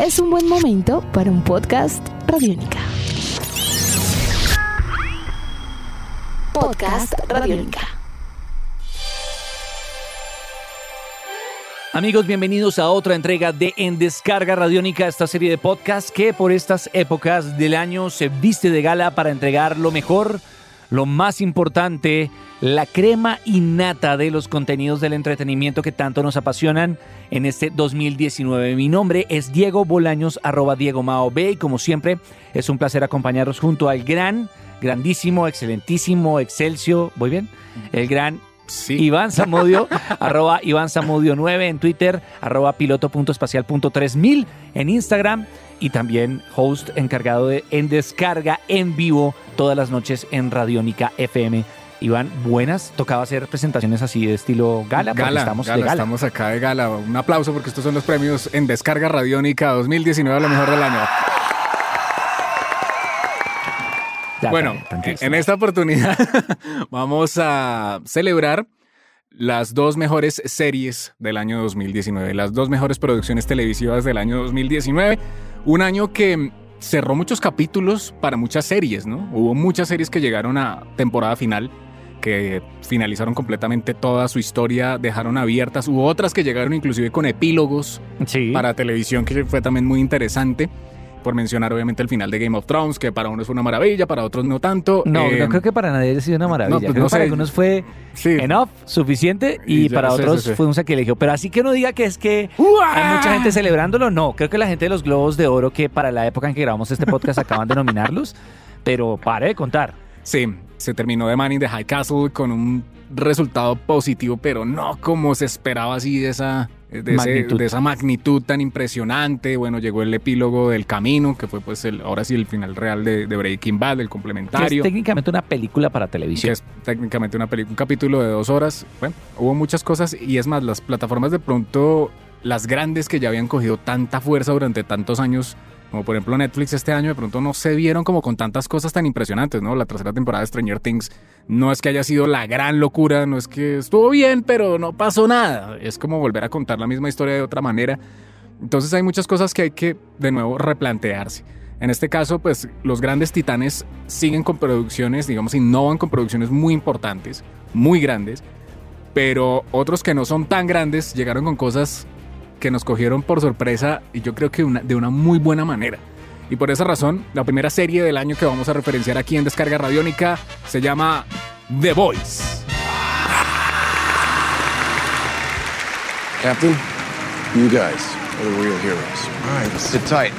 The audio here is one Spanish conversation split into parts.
es un buen momento para un podcast Radiónica. Podcast Radiónica. Amigos, bienvenidos a otra entrega de En Descarga Radiónica, esta serie de podcasts que por estas épocas del año se viste de gala para entregar lo mejor, lo más importante, la crema innata de los contenidos del entretenimiento que tanto nos apasionan en este 2019. Mi nombre es Diego Bolaños, arroba Diego Mao B, y como siempre es un placer acompañaros junto al gran, grandísimo, excelentísimo, excelcio, ¿voy bien? El gran Iván Zamudio, arroba Iván Zamudio 9 en Twitter, arroba piloto.espacial.3000 en Instagram y también host encargado de En Descarga en vivo todas las noches en Radiónica FM. Iván, buenas. Tocaba hacer presentaciones así de estilo gala. Gala, estamos gala, de gala. Estamos acá de gala. Un aplauso porque estos son los premios en Descarga Radiónica 2019 a lo mejor del año. Ya, bueno, en esta oportunidad vamos a celebrar las dos mejores series del año 2019, las dos mejores producciones televisivas del año 2019. Un año que cerró muchos capítulos para muchas series, ¿no? Hubo muchas series que llegaron a temporada final, que finalizaron completamente toda su historia, dejaron abiertas. Hubo otras que llegaron inclusive con epílogos Sí. para televisión, que fue también muy interesante. Por mencionar, obviamente, el final de Game of Thrones, que para unos fue una maravilla, para otros no tanto. No, Eh, no creo que para nadie haya sido una maravilla. no, pues creo no que para algunos fue sí. enough, suficiente, y, para otros sí, sí. fue un sacrilegio. Pero así que uno diga que es que hay mucha gente celebrándolo, no. Creo que la gente de los Globos de Oro, que para la época en que grabamos este podcast acaban de nominarlos, pero pare de contar. Sí, se terminó de Man in the High Castle con un resultado positivo, pero no como se esperaba así de esa, de, ese- Magnitud. de esa magnitud tan impresionante. Bueno, llegó el epílogo del camino, que fue pues el, ahora sí el final real de, de Breaking Bad, el Que es complementario. técnicamente una película para que televisión. es técnicamente una película, un capítulo de dos horas. Bueno, hubo muchas cosas y es más, las plataformas de pronto, las grandes que ya habían cogido tanta fuerza durante tantos años, como por ejemplo Netflix este año, de pronto no se vieron como con tantas cosas tan impresionantes, ¿no? La tercera temporada de Stranger Things no es que haya sido la gran locura, no es que estuvo bien, pero no pasó nada. Es como volver a contar la misma historia de otra manera. Entonces hay muchas cosas que hay que de nuevo replantearse. En este caso, pues los grandes titanes siguen con producciones, digamos, innovan con producciones muy importantes, muy grandes, pero otros que no son tan grandes llegaron con cosas que nos cogieron por sorpresa y yo creo que una- de una muy buena manera. Y por esa razón, la primera serie del año que vamos a referenciar aquí en Descarga Radiónica se llama The Voice. Captain, you guys are the real heroes. All right, sit tight.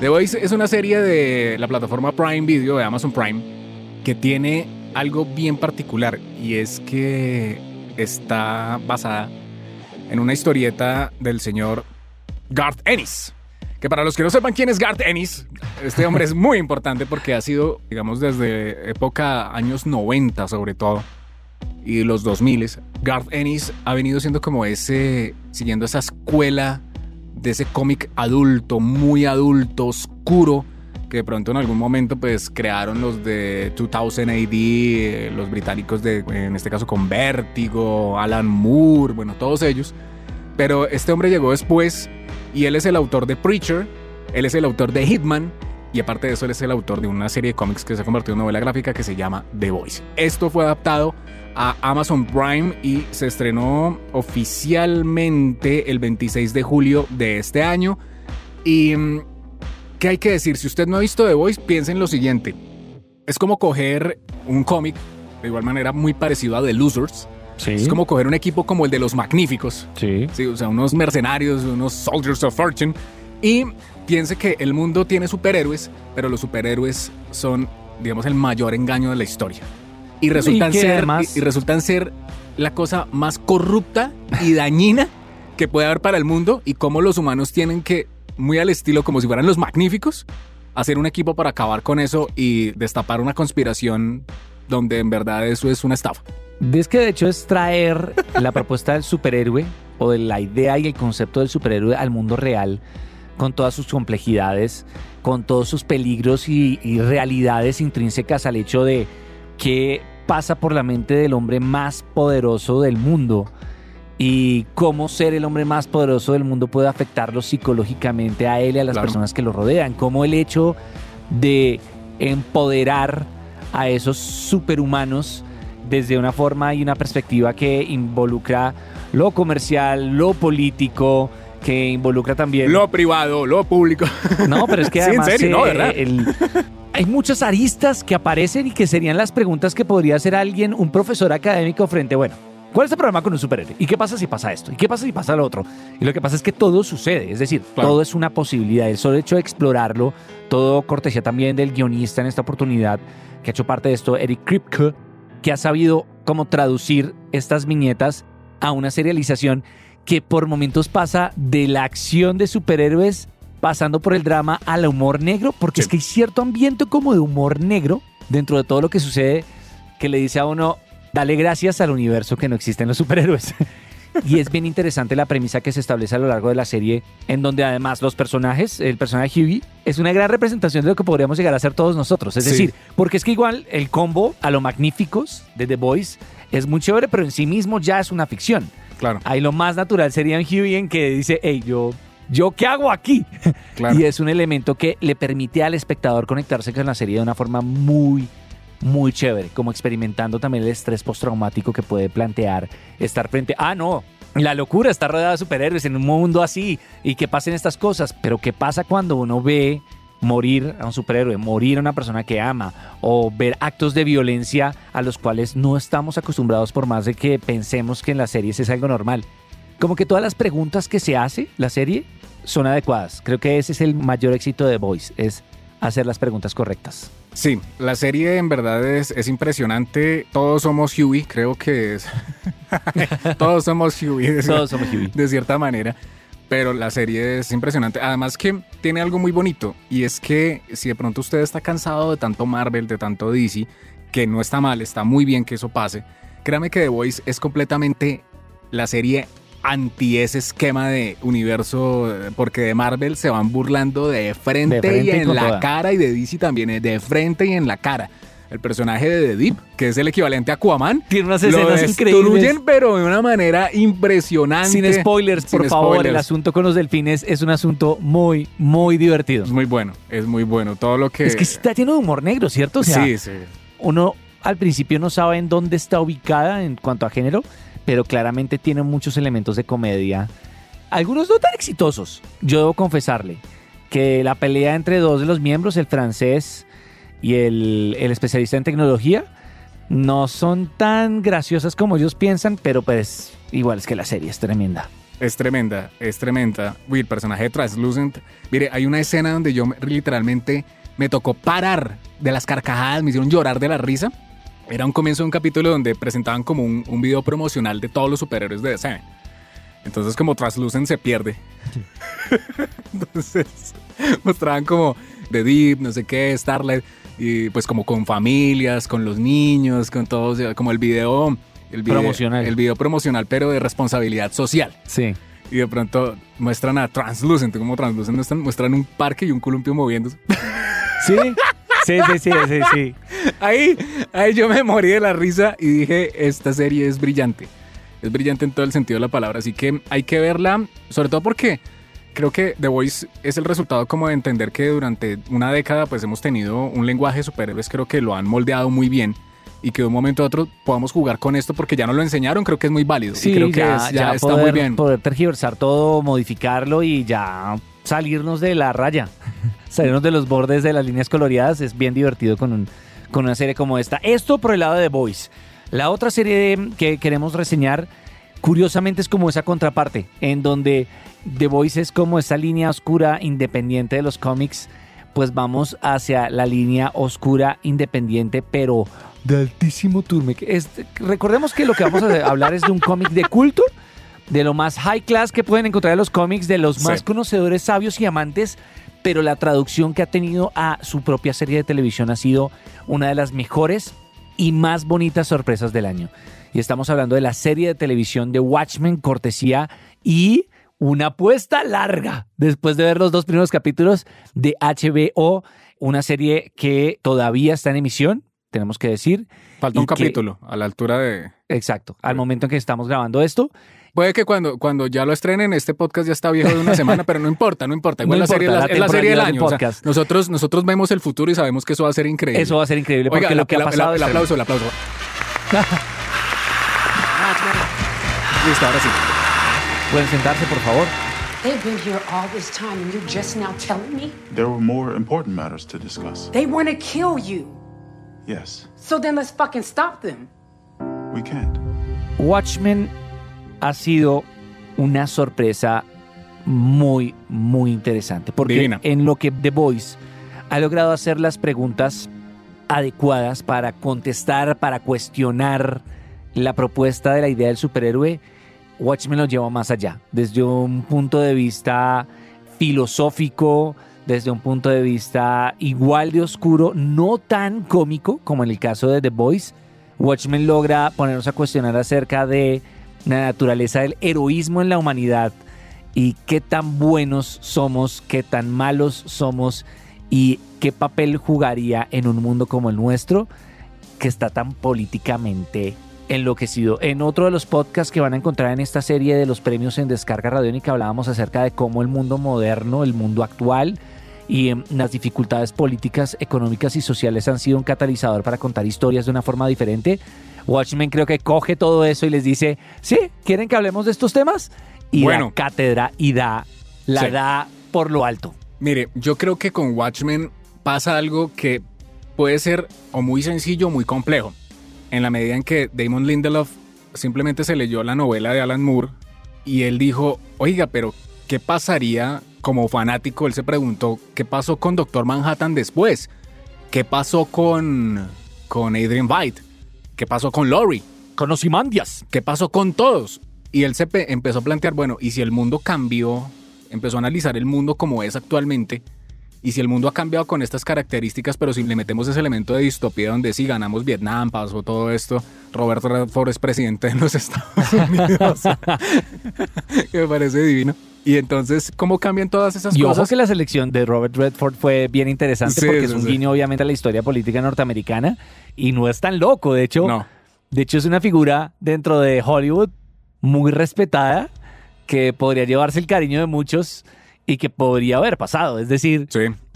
The Voice es una serie de la plataforma Prime Video de Amazon Prime que tiene algo bien particular y es que está basada en una historieta del señor Garth Ennis. Que para los que no sepan quién es Garth Ennis, este hombre es muy importante porque ha sido, digamos, desde época años 90 sobre todo y los 2000, Garth Ennis ha venido siendo como ese, siguiendo esa escuela de ese cómic adulto, muy adulto, oscuro, que de pronto en algún momento pues crearon los de 2000 AD, eh, los británicos de, en este caso con Vértigo, Alan Moore, bueno, todos ellos. Pero este hombre llegó después y él es el autor de Preacher, él es el autor de Hitman y aparte de eso él es el autor de una serie de cómics que se ha convertido en novela gráfica que se llama The Voice. Esto fue adaptado a Amazon Prime y se estrenó oficialmente el 26 de julio de este año. Y mm, ¿qué hay que decir? Si usted no ha visto The Voice, piense en lo siguiente. Es como coger un cómic, de igual manera muy parecido a The Losers. Sí. Es como coger un equipo como el de los Magníficos. Sí. Sí, o sea, unos mercenarios, unos soldiers of fortune. Y piense que el mundo tiene superhéroes, pero los superhéroes son, digamos, el mayor engaño de la historia. Y resultan, ser, y resultan ser la cosa más corrupta y dañina que puede haber para el mundo y cómo los humanos tienen que, muy al estilo como si fueran los magníficos, hacer un equipo para acabar con eso y destapar una conspiración donde en verdad eso es una estafa. Es que de hecho es traer la propuesta del superhéroe o de la idea y el concepto del superhéroe al mundo real con todas sus complejidades, con todos sus peligros y, realidades intrínsecas al hecho de qué pasa por la mente del hombre más poderoso del mundo y cómo ser el hombre más poderoso del mundo puede afectarlo psicológicamente a él y a las Claro. personas que lo rodean. Cómo el hecho de empoderar a esos superhumanos desde una forma y una perspectiva que involucra lo comercial, lo político, que involucra también... Lo privado, lo público. No, pero es que Sí, en además serio, ¿no? eh, ¿Verdad? el- hay muchas aristas que aparecen y que serían las preguntas que podría hacer alguien, un profesor académico frente, bueno, ¿cuál es el problema con un superhéroe? ¿Y qué pasa si pasa esto? ¿Y qué pasa si pasa lo otro? Y lo que pasa es que todo sucede, es decir, Claro. todo es una posibilidad. El solo hecho de explorarlo, todo cortesía también del guionista en esta oportunidad, que ha hecho parte de esto, Eric Kripke, que ha sabido cómo traducir estas viñetas a una serialización que por momentos pasa de la acción de superhéroes pasando por el drama al humor negro, porque Sí. es que hay cierto ambiente como de humor negro dentro de todo lo que sucede que le dice a uno, dale gracias al universo que no existen los superhéroes. Y es bien interesante la premisa que se establece a lo largo de la serie, en donde además los personajes, el personaje Hughie, es una gran representación de lo que podríamos llegar a ser todos nosotros. Es Sí. decir, porque es que igual el combo a lo magníficos de The Boys es muy chévere, pero en sí mismo ya es una ficción. Claro, Ahí lo más natural sería en Hughie en que dice, hey, yo, ¿yo qué hago aquí? claro. Y es un elemento que le permite al espectador conectarse con la serie de una forma muy, muy chévere, como experimentando también el estrés postraumático que puede plantear estar frente. Ah, no. La locura está rodeada de superhéroes en un mundo así y que pasen estas cosas, pero ¿qué pasa cuando uno ve morir a un superhéroe, morir a una persona que ama o ver actos de violencia a los cuales no estamos acostumbrados por más de que pensemos que en las series es algo normal? Como que todas las preguntas que se hace la serie son adecuadas. Creo que ese es el mayor éxito de Voice, es hacer las preguntas correctas. Sí, la serie en verdad es, es impresionante. Todos somos Huey, creo que es. Todos somos Huey, de, Todos somos Huey. de cierta manera. Pero la serie es impresionante. Además que tiene algo muy bonito. Y es que si de pronto usted está cansado de tanto Marvel, de tanto DC, que no está mal, está muy bien que eso pase. Créame que The Voice es completamente la serie anti ese esquema de universo, eh, porque de Marvel se van burlando de frente, De frente y en la toda. cara, y de DC también, eh, de frente y en la cara. El personaje de The Deep, que es el equivalente a Aquaman, Tiene unas lo escenas destruyen, increíbles. pero de una manera impresionante. Sin spoilers, por favor. El asunto con los delfines es un asunto muy, muy divertido. Es muy bueno, es muy bueno. Todo lo que. Es que está lleno de humor negro, ¿cierto? O sea, sí, sí. uno al principio no sabe en dónde está ubicada en cuanto a género, pero claramente tiene muchos elementos de comedia. Algunos no tan exitosos, yo debo confesarle, que la pelea entre dos de los miembros, el francés y el, el especialista en tecnología, no son tan graciosas como ellos piensan, pero pues igual es que la serie es tremenda. Es tremenda, es tremenda. Uy, personaje Translucent. Mire, hay una escena donde yo me- literalmente me tocó parar de las carcajadas, me hicieron llorar de la risa. Era un comienzo de un capítulo donde presentaban como un, un video promocional de todos los superhéroes de DC. Entonces, como Translucent se pierde. Entonces, mostraban como The Deep, no sé qué, Starlight, y pues como con familias, con los niños, con todos, como el video. El video Promocional. El video promocional, pero de responsabilidad social. Sí. Y de pronto muestran a Translucent, como Translucent muestran, muestran un parque y un columpio moviéndose. Sí, sí, sí, sí, sí, sí. Ahí, ahí yo me morí de la risa y dije, esta serie es brillante. Es brillante en todo el sentido de la palabra, así que hay que verla, sobre todo porque creo que The Voice es el resultado como de entender que durante una década pues hemos tenido un lenguaje de superhéroes, creo que lo han moldeado muy bien y que de un momento a otro podamos jugar con esto porque ya nos lo enseñaron, creo que es muy válido. Sí, y creo que ya, es- ya ya está poder, muy bien. poder tergiversar todo, modificarlo y ya salirnos de la raya, salirnos de los bordes de las líneas coloreadas es bien divertido con, un- con una serie como esta. Esto por el lado de The Voice. La otra serie que queremos reseñar, curiosamente es como esa contraparte, en donde The Voice es como esa línea oscura independiente de los cómics, pues vamos hacia la línea oscura independiente, pero de altísimo turme. Recordemos que lo que vamos a hablar es de un cómic de culto, de lo más high class que pueden encontrar en los cómics, de los Sí. más conocedores, sabios y amantes, pero la traducción que ha tenido a su propia serie de televisión ha sido una de las mejores y más bonitas sorpresas del año. Y estamos hablando de la serie de televisión de Watchmen, cortesía y una apuesta larga después de ver los dos primeros capítulos de HBO, una serie que todavía está en emisión, tenemos que decir. Falta un que- capítulo a la altura de... Exacto, al momento en que estamos grabando esto Puede que cuando, cuando ya lo estrenen, este podcast ya está viejo de una semana, pero no importa, no importa. Igual No la serie importa, es la, la es la serie del año. o sea, podcast. nosotros, nosotros vemos el futuro y sabemos que eso va a ser increíble. Eso va a ser increíble porque Oiga, lo la- que ha la- pasado... el aplauso, el aplauso. Listo, ahora sí. Pueden sentarse, por favor. They've been here all this time and you're just now telling me? There were more important matters to discuss. They want to kill you. Yes, So then let's fucking stop them. we can't. Watchmen ha sido una sorpresa muy, muy interesante. Porque Divina. en lo que The Voice ha logrado hacer las preguntas adecuadas para contestar, para cuestionar la propuesta de la idea del superhéroe, Watchmen lo lleva más allá. Desde un punto de vista filosófico, desde un punto de vista igual de oscuro, no tan cómico como en el caso de The Voice, Watchmen logra ponernos a cuestionar acerca de la naturaleza del heroísmo en la humanidad y qué tan buenos somos, qué tan malos somos y qué papel jugaría en un mundo como el nuestro que está tan políticamente enloquecido. En otro de los podcasts que van a encontrar en esta serie de los premios en descarga radiónica hablábamos acerca de cómo el mundo moderno, el mundo actual y em, las dificultades políticas, económicas y sociales han sido un catalizador para contar historias de una forma diferente. Watchmen creo que coge todo eso y les dice, sí, ¿quieren que hablemos de estos temas? Y Bueno. da cátedra y da, la Sí. da por lo alto. Mire, yo creo que con Watchmen pasa algo que puede ser o muy sencillo o muy complejo. En la medida en que Damon Lindelof simplemente se leyó la novela de Alan Moore y él dijo, oiga, pero ¿qué pasaría como fanático? Él se preguntó, ¿qué pasó con Doctor Manhattan después? ¿Qué pasó con, con Adrian Veidt? ¿Qué pasó con Laurie? Con Ozymandias. ¿Qué pasó con todos? Y él se pe- empezó a plantear, bueno, ¿y si el mundo cambió? Empezó a analizar el mundo como es actualmente. Y si el mundo ha cambiado con estas características, pero si le metemos ese elemento de distopía donde sí ganamos Vietnam, pasó todo esto, Roberto Redford es presidente de los Estados Unidos, que me parece divino. Y entonces, ¿cómo cambian todas esas Y ojo cosas? que la selección de Robert Redford fue bien interesante Sí, porque sí, es un sí. guiño obviamente a la historia política norteamericana y no es tan loco. De hecho, No. de hecho es una figura dentro de Hollywood muy respetada que podría llevarse el cariño de muchos y que podría haber pasado. Es decir,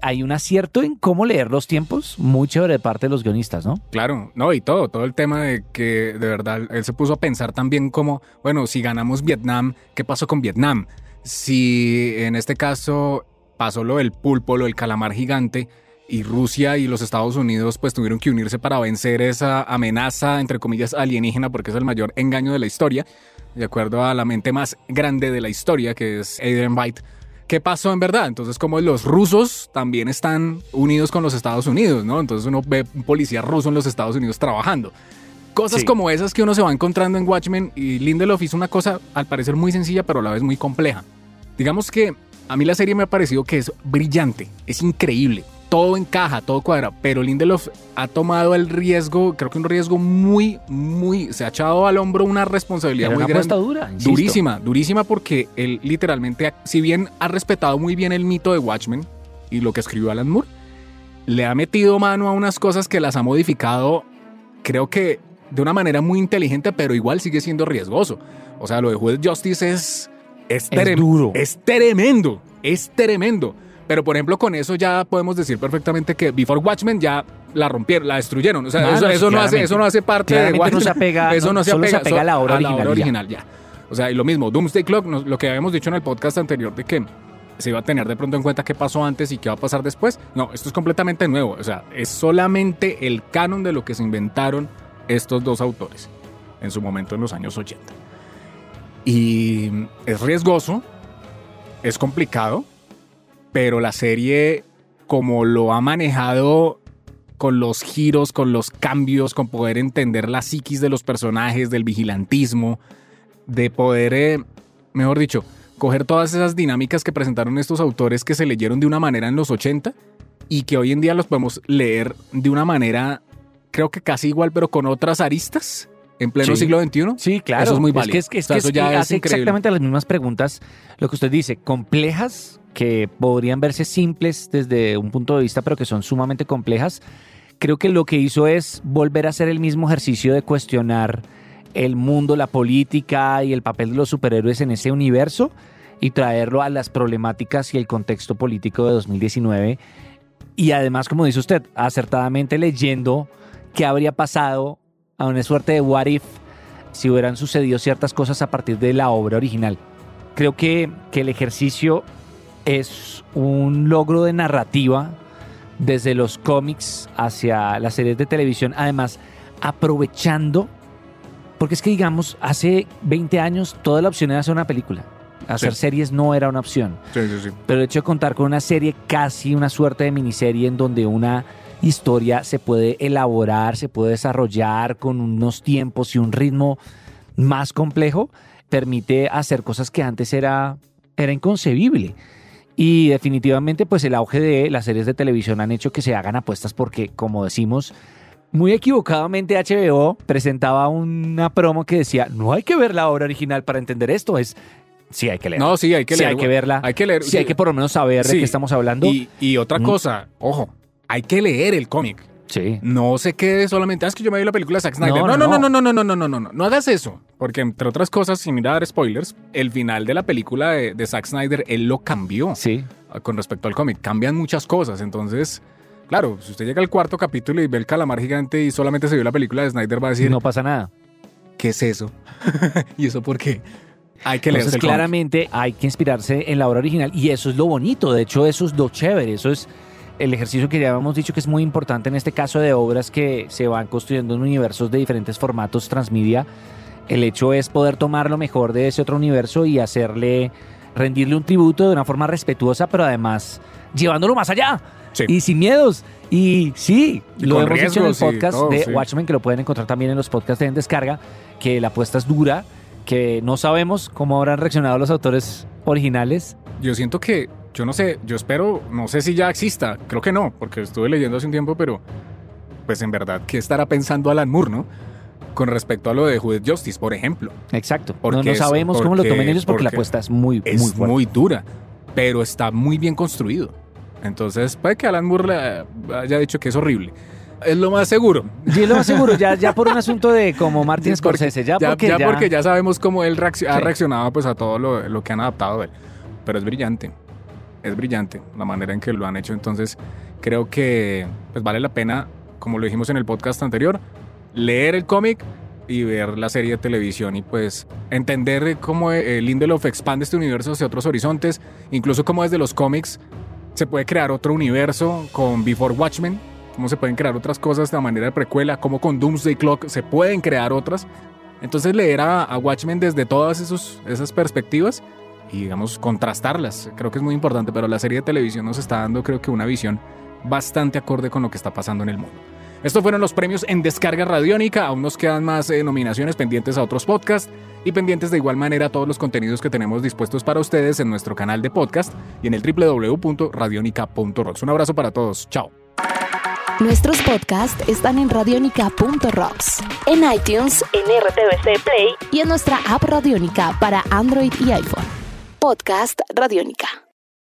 hay un acierto en cómo leer los tiempos muy chévere de parte de los guionistas, ¿no? Claro, no, y todo, todo el tema de que de verdad él se puso a pensar también como, bueno, si ganamos Vietnam, ¿qué pasó con Vietnam? Si en este caso pasó lo del pulpo, lo del calamar gigante, y Rusia y los Estados Unidos pues tuvieron que unirse para vencer esa amenaza, entre comillas, alienígena, porque es el mayor engaño de la historia, de acuerdo a la mente más grande de la historia, que es Adrian Veidt. ¿Qué pasó en verdad? Entonces, como los rusos también están unidos con los Estados Unidos, ¿no? Entonces uno ve un policía ruso en los Estados Unidos trabajando. Cosas Sí. como esas que uno se va encontrando en Watchmen y Lindelof hizo una cosa al parecer muy sencilla, pero a la vez muy compleja. Digamos que a mí la serie me ha parecido que es brillante, es increíble, todo encaja, todo cuadra, pero Lindelof ha tomado el riesgo, creo que un riesgo muy, muy, se ha echado al hombro una responsabilidad Era muy una grande. dura. Durísima, durísima porque él literalmente, si bien ha respetado muy bien el mito de Watchmen y lo que escribió Alan Moore, le ha metido mano a unas cosas que las ha modificado, creo que de una manera muy inteligente, pero igual sigue siendo riesgoso. O sea, lo de Juez Justice es... Es, trem- duro. Es tremendo, es tremendo. Pero por ejemplo, con eso ya podemos decir perfectamente que Before Watchmen ya la rompieron, la destruyeron. O sea, Ah, eso, no, eso no hace, eso no hace parte de no Watchmen. se apega- eso no, no se solo se apega, apega a la obra a la obra original ya. original, ya. O sea, y lo mismo, Doomsday Clock, lo que habíamos dicho en el podcast anterior de que se iba a tener de pronto en cuenta qué pasó antes y qué va a pasar después. No, esto es completamente nuevo. O sea, es solamente el canon de lo que se inventaron estos dos autores en su momento en los años 80. Y es riesgoso, es complicado, pero la serie, como lo ha manejado con los giros, con los cambios, con poder entender la psiquis de los personajes, del vigilantismo, de poder, eh, mejor dicho, coger todas esas dinámicas que presentaron estos autores que se leyeron de una manera en los 80 y que hoy en día los podemos leer de una manera, creo que casi igual, pero con otras aristas en pleno Sí. siglo XXI. Sí, claro. Eso es muy válido. que, es que, es O sea, que es- hace increíble. exactamente las mismas preguntas, lo que usted dice, complejas, que podrían verse simples desde un punto de vista, pero que son sumamente complejas. Creo que lo que hizo es volver a hacer el mismo ejercicio de cuestionar el mundo, la política y el papel de los superhéroes en ese universo y traerlo a las problemáticas y el contexto político de 2019. Y además, como dice usted, acertadamente leyendo qué habría pasado a una suerte de what if si hubieran sucedido ciertas cosas a partir de la obra original. Creo que, que el ejercicio es un logro de narrativa desde los cómics hacia las series de televisión, además aprovechando, porque es que digamos, hace 20 años toda la opción era hacer una película. Hacer Sí. series no era una opción. Sí, sí, sí. Pero el hecho de contar con una serie, casi una suerte de miniserie en donde una historia se puede elaborar, se puede desarrollar con unos tiempos y un ritmo más complejo, permite hacer cosas que antes era, era inconcebible. Y definitivamente, pues el auge de las series de televisión han hecho que se hagan apuestas porque, como decimos, muy equivocadamente HBO presentaba una promo que decía, no hay que ver la obra original para entender esto, es... Sí, hay que leer. No, sí, hay que Sí, leer. hay que verla. Hay que leer. Sí, hay que por lo menos saber de Sí. qué estamos hablando. Y, y otra Mm. cosa, ojo, hay que leer el cómic. sí. No se quede solamente, "Ah, es que yo me vi la película de Zack Snyder. No, No, no, no, no, no. no, no, no, no, no, hagas eso. Porque entre otras cosas, sin mirar spoilers, el final de la película de, de Zack Snyder, él lo cambió Sí. ah, con respecto al cómic. Cambian muchas cosas. Entonces, claro, si usted llega al cuarto capítulo y ve el calamar gigante y solamente se vio la película de Snyder, va a decir, no pasa nada. ¿qué es eso? ¿Y eso por qué? Hay que leer Entonces, el cómic. claramente hay que inspirarse en la obra original y eso es lo bonito. De hecho, eso es lo chévere. Eso es el ejercicio que ya habíamos dicho que es muy importante en este caso de obras que se van construyendo en universos de diferentes formatos transmedia. El hecho es poder tomar lo mejor de ese otro universo y hacerle, rendirle un tributo de una forma respetuosa, pero además llevándolo más allá. Sí. Y sin miedos. Y sí, Y lo hemos dicho en el podcast todo, de sí. Watchmen, que lo pueden encontrar también en los podcasts de En Descarga, que la apuesta es dura, que no sabemos cómo habrán reaccionado los autores originales. Yo siento que, yo no sé, yo espero, no sé si ya exista, creo que no, porque estuve leyendo hace un tiempo, pero pues en verdad, ¿qué estará pensando Alan Moore, no? Con respecto a lo de Judith Justice, por ejemplo. Exacto. Porque no, no es- sabemos cómo lo tomen ellos porque, la apuesta es muy, Es muy dura, pero está muy bien construido. Entonces, puede que Alan Moore le haya dicho que es horrible. Es lo más seguro. Yo lo más seguro, ya, ya por un asunto de como Martin Sí, Scorsese, ya, ya, porque ya ya, porque ya sabemos cómo él reacc- ha Sí. reaccionado pues, a todo lo, lo que han adaptado de él. Pero es brillante. Es brillante la manera en que lo han hecho. Entonces, creo que pues, vale la pena, como lo dijimos en el podcast anterior, leer el cómic y ver la serie de televisión y pues entender cómo eh, Lindelof expande este universo hacia otros horizontes, incluso cómo desde los cómics se puede crear otro universo con Before Watchmen, cómo se pueden crear otras cosas de manera de precuela, cómo con Doomsday Clock se pueden crear otras. Entonces leer a, a Watchmen desde todas esos, esas perspectivas y digamos contrastarlas, creo que es muy importante, pero la serie de televisión nos está dando creo que una visión bastante acorde con lo que está pasando en el mundo. Estos fueron los premios en Descarga Radiónica. Aún nos quedan más eh, nominaciones pendientes a otros podcasts y pendientes de igual manera a todos los contenidos que tenemos dispuestos para ustedes en nuestro canal de podcast y en el www.radionica.rocks. Un abrazo para todos. Chao. Nuestros podcasts están en radionica.rocks, en iTunes, en RTVC Play y en nuestra app Radionica para Android y iPhone. Podcast Radionica.